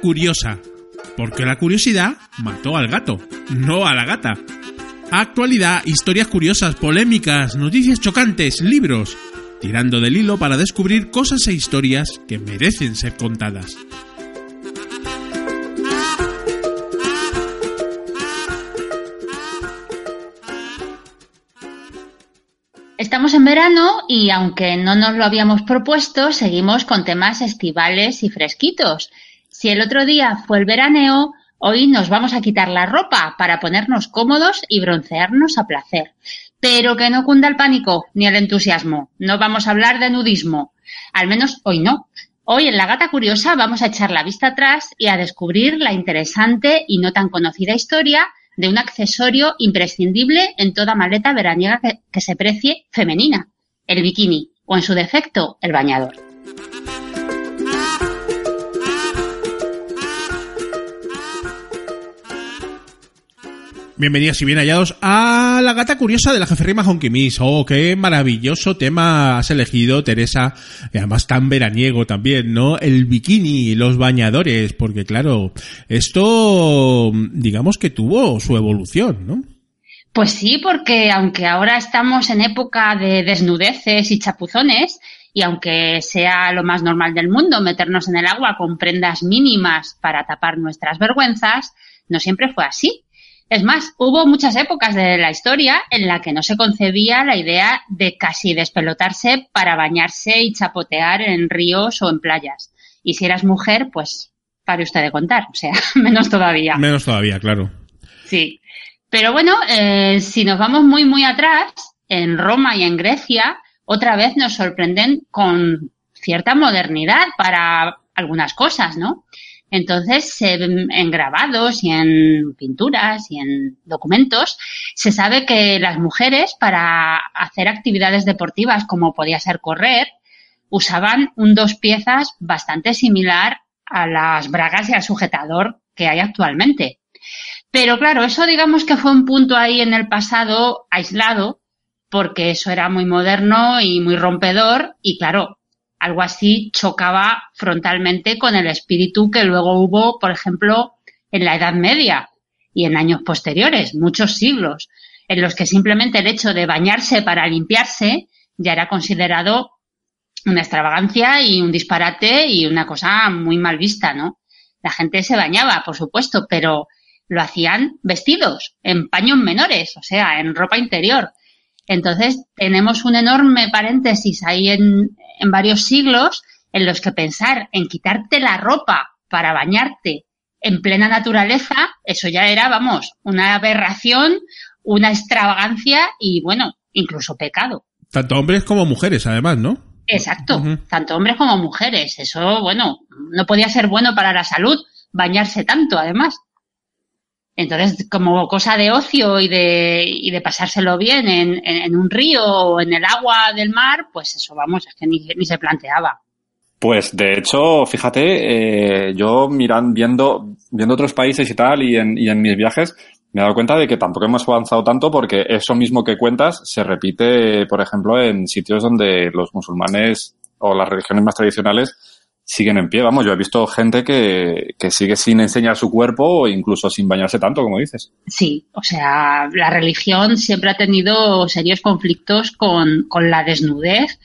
Curiosa. Porque la curiosidad mató al gato, no a la gata. Actualidad, historias curiosas, polémicas, noticias chocantes, libros. Tirando del hilo para descubrir cosas e historias que merecen ser contadas. Estamos en verano y aunque no nos lo habíamos propuesto, seguimos con temas estivales y fresquitos. Si el otro día fue el veraneo, hoy nos vamos a quitar la ropa para ponernos cómodos y broncearnos a placer. Pero que no cunda el pánico ni el entusiasmo. No vamos a hablar de nudismo. Al menos hoy no. Hoy en La Gata Curiosa vamos a echar la vista atrás y a descubrir la interesante y no tan conocida historia de un accesorio imprescindible en toda maleta veraniega que, se precie femenina, el bikini, o en su defecto, el bañador. Bienvenidos y bien hallados a la gata curiosa de la jeferrima Honky Miss. Oh, qué maravilloso tema has elegido, Teresa. Y además tan veraniego también, ¿no? El bikini, los bañadores, porque claro, esto, digamos que tuvo su evolución, ¿no? Pues sí, porque aunque ahora estamos en época de desnudeces y chapuzones, y aunque sea lo más normal del mundo meternos en el agua con prendas mínimas para tapar nuestras vergüenzas, no siempre fue así. Es más, hubo muchas épocas de la historia en la que no se concebía la idea de casi despelotarse para bañarse y chapotear en ríos o en playas. Y si eras mujer, pues pare usted de contar, o sea, menos todavía. Menos todavía, claro. Sí. Pero bueno, eh, si nos vamos muy, muy atrás, en Roma y en Grecia, otra vez nos sorprenden con cierta modernidad para algunas cosas, ¿no? Entonces, en grabados y en pinturas y en documentos, se sabe que las mujeres para hacer actividades deportivas como podía ser correr, usaban un dos piezas bastante similar a las bragas y al sujetador que hay actualmente. Pero claro, eso digamos que fue un punto ahí en el pasado aislado, porque eso era muy moderno y muy rompedor y claro, algo así chocaba frontalmente con el espíritu que luego hubo, por ejemplo, en la Edad Media y en años posteriores, muchos siglos, en los que simplemente el hecho de bañarse para limpiarse ya era considerado una extravagancia y un disparate y una cosa muy mal vista, ¿no? La gente se bañaba, por supuesto, pero lo hacían vestidos, en paños menores, o sea, en ropa interior. Entonces, tenemos un enorme paréntesis ahí en, en varios siglos en los que pensar en quitarte la ropa para bañarte en plena naturaleza, eso ya era, vamos, una aberración, una extravagancia y, bueno, incluso pecado. Tanto hombres como mujeres, además, ¿no? Exacto, tanto hombres como mujeres. Eso, bueno, no podía ser bueno para la salud bañarse tanto, además. Entonces, como cosa de ocio y de, y de pasárselo bien en, en, un río o en el agua del mar, pues eso, vamos, es que ni, ni se planteaba. Pues de hecho, fíjate, eh, yo mirando, viendo, viendo otros países y tal, y en, y en mis viajes, me he dado cuenta de que tampoco hemos avanzado tanto porque eso mismo que cuentas se repite, por ejemplo, en sitios donde los musulmanes o las religiones más tradicionales siguen en pie. Vamos, yo he visto gente que, que sigue sin enseñar su cuerpo o incluso sin bañarse tanto, como dices. Sí, o sea, la religión siempre ha tenido serios conflictos con, con la desnudez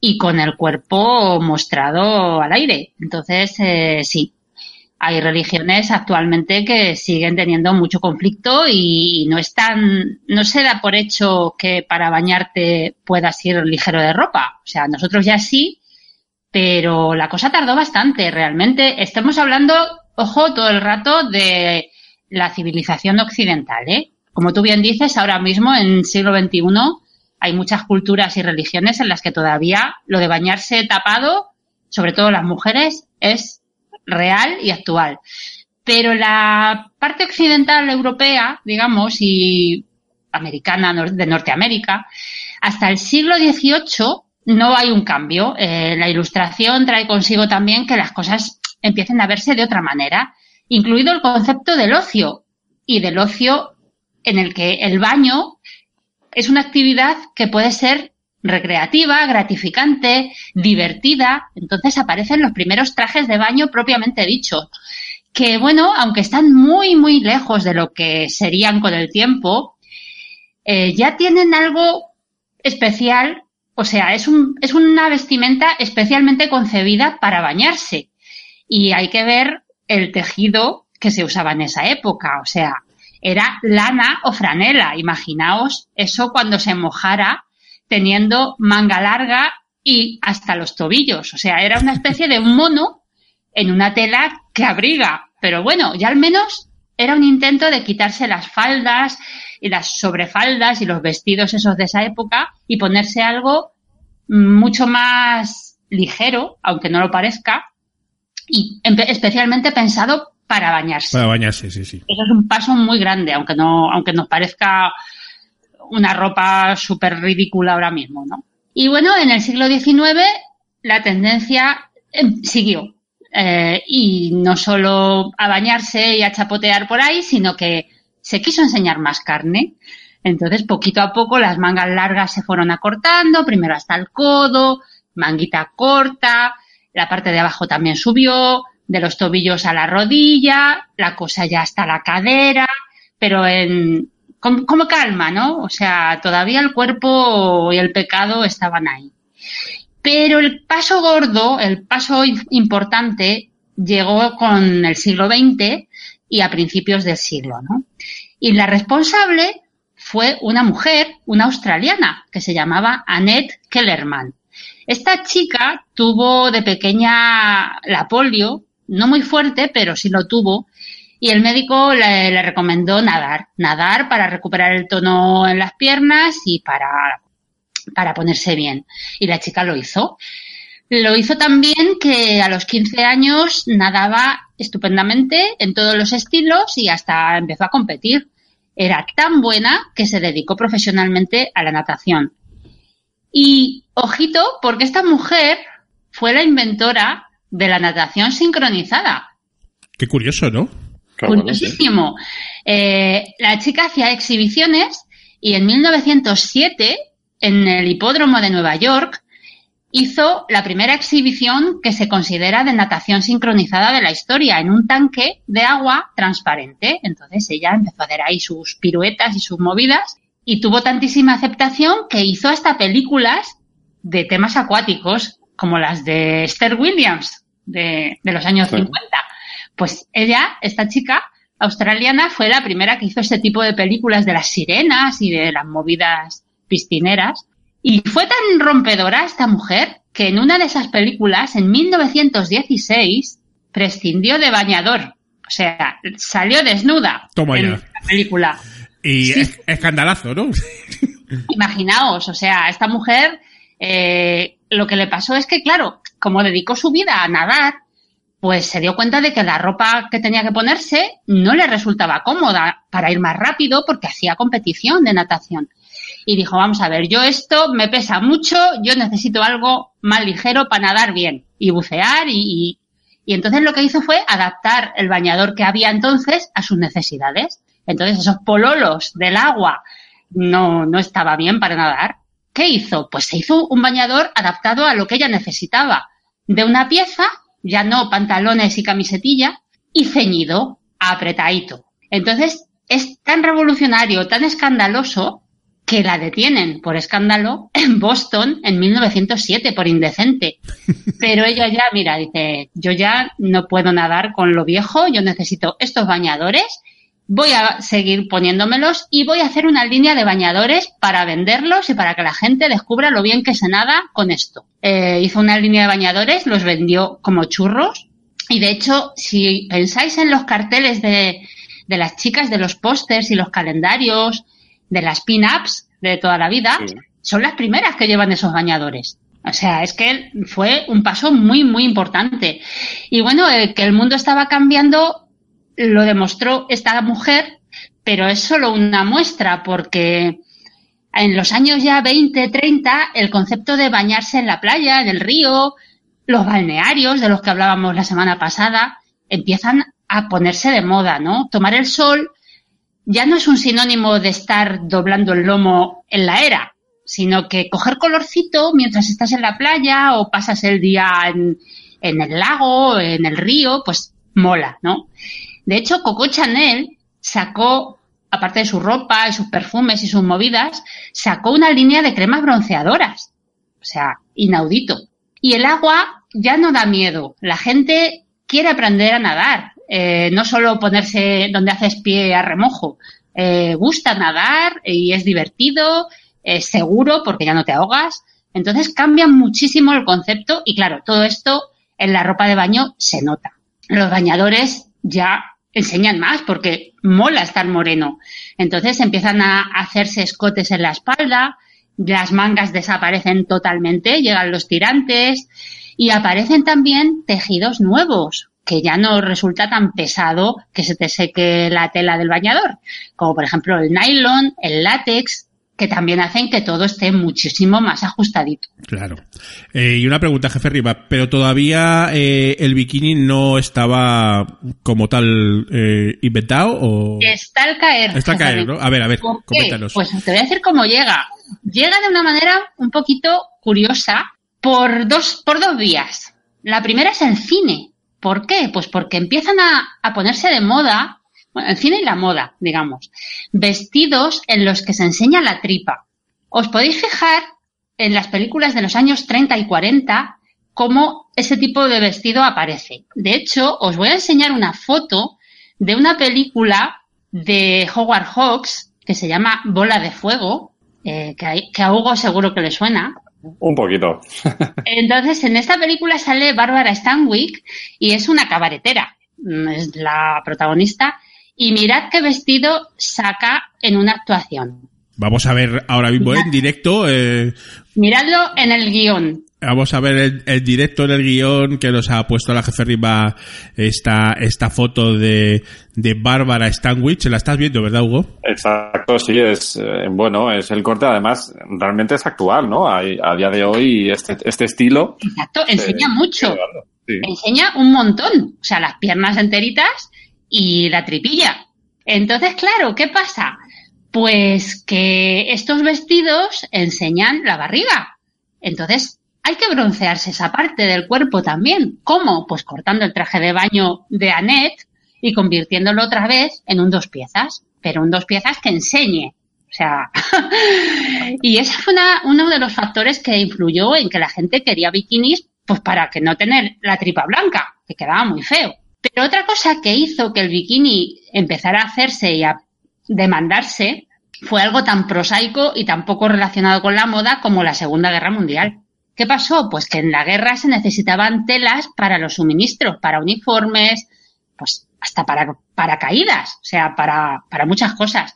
y con el cuerpo mostrado al aire. Entonces, eh, sí, hay religiones actualmente que siguen teniendo mucho conflicto y no están, no se da por hecho que para bañarte puedas ir ligero de ropa. O sea, nosotros ya sí, pero la cosa tardó bastante, realmente. Estamos hablando, ojo, todo el rato de la civilización occidental, ¿eh? Como tú bien dices, ahora mismo en siglo XXI hay muchas culturas y religiones en las que todavía lo de bañarse tapado, sobre todo las mujeres, es real y actual. Pero la parte occidental europea, digamos, y americana de Norteamérica, hasta el siglo XVIII no hay un cambio. Eh, la ilustración trae consigo también que las cosas empiecen a verse de otra manera, incluido el concepto del ocio y del ocio en el que el baño es una actividad que puede ser recreativa, gratificante, divertida. Entonces aparecen los primeros trajes de baño propiamente dichos, que bueno, aunque están muy, muy lejos de lo que serían con el tiempo, eh, ya tienen algo especial, o sea, es, un, es una vestimenta especialmente concebida para bañarse. Y hay que ver el tejido que se usaba en esa época, o sea, era lana o franela. Imaginaos eso cuando se mojara teniendo manga larga y hasta los tobillos. O sea, era una especie de mono en una tela que abriga. Pero bueno, ya al menos era un intento de quitarse las faldas y las sobrefaldas y los vestidos esos de esa época y ponerse algo mucho más ligero, aunque no lo parezca, y especialmente pensado para bañarse. Para bañarse, sí, sí. Eso es un paso muy grande, aunque no, aunque nos parezca una ropa súper ridícula ahora mismo, ¿no? Y bueno, en el siglo XIX la tendencia eh, siguió. Eh, y no solo a bañarse y a chapotear por ahí, sino que se quiso enseñar más carne. Entonces, poquito a poco las mangas largas se fueron acortando, primero hasta el codo, manguita corta, la parte de abajo también subió, de los tobillos a la rodilla, la cosa ya hasta la cadera, pero en, como, calma, ¿no? O sea, todavía el cuerpo y el pecado estaban ahí. Pero el paso gordo, el paso importante, llegó con el siglo XX y a principios del siglo, ¿no? Y la responsable fue una mujer, una australiana, que se llamaba Annette Kellerman. Esta chica tuvo de pequeña la polio no muy fuerte, pero sí lo tuvo. Y el médico le, recomendó nadar, nadar para recuperar el tono en las piernas y para, para ponerse bien. Y la chica lo hizo. Lo hizo también que a los 15 años nadaba estupendamente en todos los estilos y hasta empezó a competir. Era tan buena que se dedicó profesionalmente a la natación. Y ojito, porque esta mujer fue la inventora de la natación sincronizada. Qué curioso, ¿no? Curiosísimo. Eh, la chica hacía exhibiciones y en 1907, en el hipódromo de Nueva York, hizo la primera exhibición que se considera de natación sincronizada de la historia, en un tanque de agua transparente. Entonces ella empezó a hacer ahí sus piruetas y sus movidas y tuvo tantísima aceptación que hizo hasta películas de temas acuáticos como las de Esther Williams de, los años 50. Pues ella, esta chica australiana, fue la primera que hizo este tipo de películas de las sirenas y de las movidas piscineras. Y fue tan rompedora esta mujer que en una de esas películas, en 1916, prescindió de bañador. O sea, salió desnuda Toma en la película. Y escandalazo, ¿no? Imaginaos, o sea, esta mujer eh, lo que le pasó es que, claro, como dedicó su vida a nadar, pues se dio cuenta de que la ropa que tenía que ponerse no le resultaba cómoda para ir más rápido porque hacía competición de natación. Y dijo, vamos a ver, yo esto me pesa mucho, yo necesito algo más ligero para nadar bien y bucear y, y, entonces lo que hizo fue adaptar el bañador que había entonces a sus necesidades. Entonces esos pololos del agua no, no estaba bien para nadar ¿Qué hizo? Pues se hizo un bañador adaptado a lo que ella necesitaba. De una pieza, ya no pantalones y camisetilla, y ceñido, apretadito. Entonces, es tan revolucionario, tan escandaloso, que la detienen por escándalo en Boston en 1907 por indecente. Pero ella ya, mira, dice, yo ya no puedo nadar con lo viejo, yo necesito estos bañadores voy a seguir poniéndomelos y voy a hacer una línea de bañadores para venderlos y para que la gente descubra lo bien que se nada con esto. Eh, hizo una línea de bañadores, los vendió como churros y de hecho, si pensáis en los carteles de, de las chicas, de los pósters y los calendarios, de las pin-ups de toda la vida, son las primeras que llevan esos bañadores. O sea, es que fue un paso muy, muy importante. Y bueno, eh, que el mundo estaba cambiando lo demostró esta mujer, pero es solo una muestra porque en los años ya 20, 30, el concepto de bañarse en la playa, en el río, los balnearios de los que hablábamos la semana pasada, empiezan a ponerse de moda, ¿no? Tomar el sol ya no es un sinónimo de estar doblando el lomo en la era, sino que coger colorcito mientras estás en la playa o pasas el día en, en el lago, en el río, pues mola, ¿no? De hecho, Coco Chanel sacó, aparte de su ropa y sus perfumes y sus movidas, sacó una línea de cremas bronceadoras. O sea, inaudito. Y el agua ya no da miedo. La gente quiere aprender a nadar, eh, no solo ponerse donde haces pie a remojo. Eh, gusta nadar y es divertido, es seguro porque ya no te ahogas. Entonces cambia muchísimo el concepto y claro, todo esto en la ropa de baño se nota. Los bañadores ya enseñan más porque mola estar moreno. Entonces empiezan a hacerse escotes en la espalda, las mangas desaparecen totalmente, llegan los tirantes y aparecen también tejidos nuevos que ya no resulta tan pesado que se te seque la tela del bañador, como por ejemplo el nylon, el látex, que también hacen que todo esté muchísimo más ajustadito. Claro. Eh, y una pregunta, jefe Riva, pero todavía eh, el bikini no estaba como tal eh, inventado o... Está al caer. Está al caer, ¿no? A ver, a ver, coméntanos. Pues te voy a decir cómo llega. Llega de una manera un poquito curiosa por dos, por dos vías. La primera es el cine. ¿Por qué? Pues porque empiezan a, a ponerse de moda el cine y la moda, digamos, vestidos en los que se enseña la tripa. Os podéis fijar en las películas de los años 30 y 40 cómo ese tipo de vestido aparece. De hecho, os voy a enseñar una foto de una película de Howard Hawks que se llama Bola de Fuego, eh, que, que a Hugo seguro que le suena. Un poquito. Entonces, en esta película sale Bárbara Stanwyck y es una cabaretera. Es la protagonista y mirad qué vestido saca en una actuación. Vamos a ver ahora mismo en directo. Eh, Miradlo en el guion. Vamos a ver el, directo en el guion que nos ha puesto la jefe Riva esta, esta foto de, de Bárbara Stanwich. La estás viendo, ¿verdad, Hugo? Exacto, sí, es eh, bueno, es el corte, además, realmente es actual, ¿no? A, día de hoy, este, este estilo. Exacto, enseña mucho. Enseña un montón. O sea, las piernas enteritas y la tripilla. Entonces, claro, ¿qué pasa? Pues que estos vestidos enseñan la barriga. Entonces, hay que broncearse esa parte del cuerpo también. ¿Cómo? Pues cortando el traje de baño de Annette y convirtiéndolo otra vez en un dos piezas, pero un dos piezas que enseñe. O sea, y ese fue uno de los factores que influyó en que la gente quería bikinis, pues para que no tener la tripa blanca, que quedaba muy feo. Pero otra cosa que hizo que el bikini empezara a hacerse y a demandarse fue algo tan prosaico y tan poco relacionado con la moda como la Segunda Guerra Mundial. ¿Qué pasó? Pues que en la guerra se necesitaban telas para los suministros, para uniformes, pues hasta para, para caídas, o sea, para, para muchas cosas.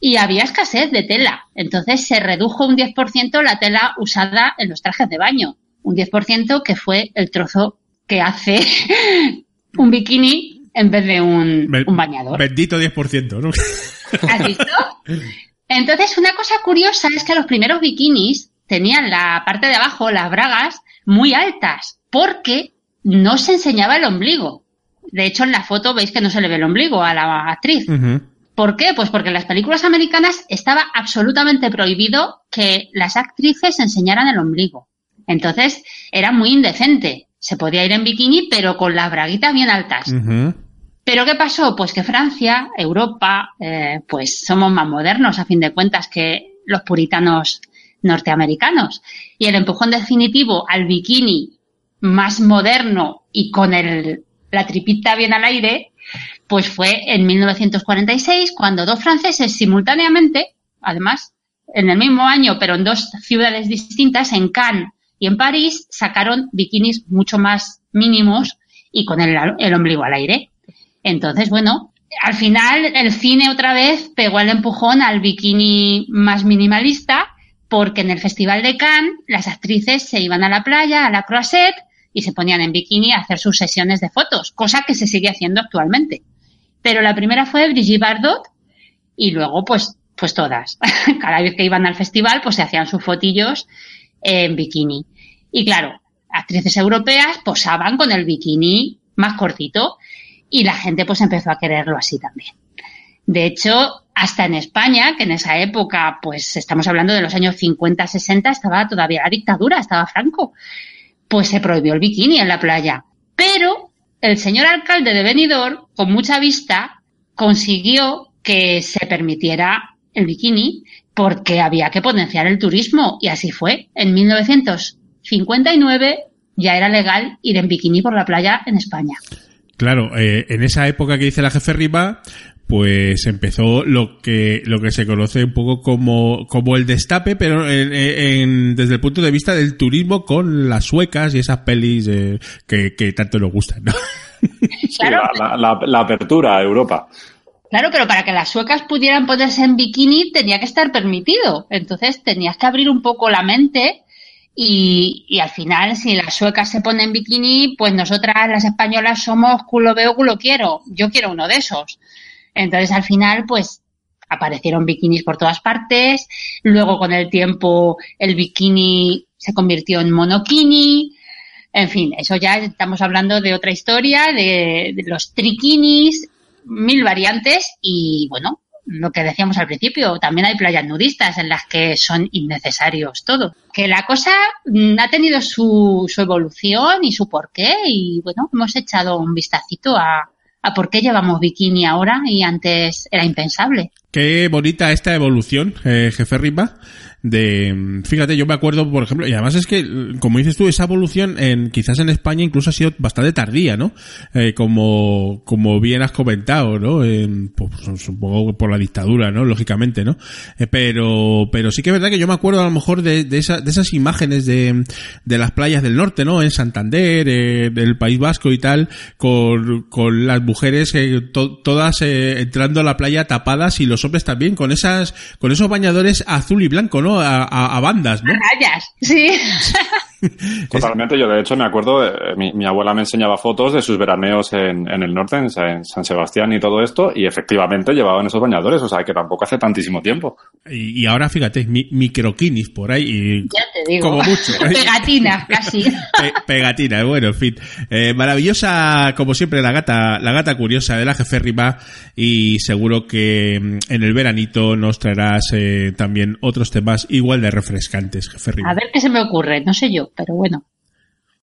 Y había escasez de tela. Entonces se redujo un 10% la tela usada en los trajes de baño. Un 10% que fue el trozo que hace un bikini en vez de un, bañador. Bendito 10%, ¿no? ¿Has visto? Entonces, una cosa curiosa es que los primeros bikinis tenían la parte de abajo, las bragas, muy altas, porque no se enseñaba el ombligo. De hecho, en la foto veis que no se le ve el ombligo a la actriz. ¿Por qué? Pues porque en las películas americanas estaba absolutamente prohibido que las actrices enseñaran el ombligo. Entonces, era muy indecente se podía ir en bikini, pero con las braguitas bien altas. Pero ¿qué pasó? Pues que Francia, Europa, eh, pues somos más modernos a fin de cuentas que los puritanos norteamericanos. Y el empujón definitivo al bikini más moderno y con el, la tripita bien al aire, pues fue en 1946 cuando dos franceses simultáneamente, además, en el mismo año, pero en dos ciudades distintas, en Cannes y en París sacaron bikinis mucho más mínimos y con el, el ombligo al aire. Entonces, bueno, al final el cine otra vez pegó el empujón al bikini más minimalista porque en el Festival de Cannes las actrices se iban a la playa, a la Croisette y se ponían en bikini a hacer sus sesiones de fotos, cosa que se sigue haciendo actualmente. Pero la primera fue Brigitte Bardot y luego pues pues todas. Cada vez que iban al festival pues se hacían sus fotillos en bikini. Y claro, actrices europeas posaban con el bikini más cortito y la gente pues empezó a quererlo así también. De hecho, hasta en España, que en esa época, pues estamos hablando de los años 50, 60, estaba todavía la dictadura, estaba Franco, pues se prohibió el bikini en la playa. Pero el señor alcalde de Benidorm, con mucha vista, consiguió que se permitiera el bikini porque había que potenciar el turismo y así fue. En 1959 ya era legal ir en bikini por la playa en España. Claro, eh, en esa época que dice la jefe Riva, pues empezó lo que lo que se conoce un poco como, como el destape, pero en, desde el punto de vista del turismo con las suecas y esas pelis eh, que, que, tanto nos gustan. ¿no? Claro. la, la, apertura a Europa. Claro, pero para que las suecas pudieran ponerse en bikini tenía que estar permitido. Entonces tenías que abrir un poco la mente y, y, al final, si las suecas se ponen en bikini, pues nosotras, las españolas, somos culo veo, culo quiero. Yo quiero uno de esos. Entonces, al final, pues aparecieron bikinis por todas partes. Luego, con el tiempo, el bikini se convirtió en monokini. En fin, eso ya estamos hablando de otra historia, de, de los trikinis, mil variantes y, bueno, lo que decíamos al principio, también hay playas nudistas en las que son innecesarios todo. Que la cosa mm, ha tenido su, su evolución y su porqué y bueno, hemos echado un vistacito a, a por qué llevamos bikini ahora y antes era impensable. Qué bonita esta evolución, eh, jefe Riva de fíjate yo me acuerdo por ejemplo y además es que como dices tú esa evolución en quizás en España incluso ha sido bastante tardía no eh, como como bien has comentado no pues, supongo por la dictadura no lógicamente no eh, pero pero sí que es verdad que yo me acuerdo a lo mejor de, de, de esas imágenes de, de las playas del norte no en Santander eh, del País Vasco y tal con, con las mujeres eh, todas entrando a la playa tapadas y los hombres también con esas con esos bañadores azul y blanco no a, bandas, ¿no? Rayas, sí. Totalmente, yo de hecho me acuerdo, eh, mi, abuela me enseñaba fotos de sus veraneos en, el norte, en, San Sebastián y todo esto, y efectivamente llevaban esos bañadores, o sea que tampoco hace tantísimo tiempo. Y, ahora fíjate, mi, microquinis por ahí. Y ya te digo. Como mucho. Pegatina, casi. pegatina, bueno, en fin. Eh, maravillosa, como siempre, la gata, la gata curiosa de la jeférrima, y seguro que mm, en el veranito nos traerás eh, también otros temas igual de refrescantes, jeférrima. A ver qué se me ocurre, no sé yo pero bueno.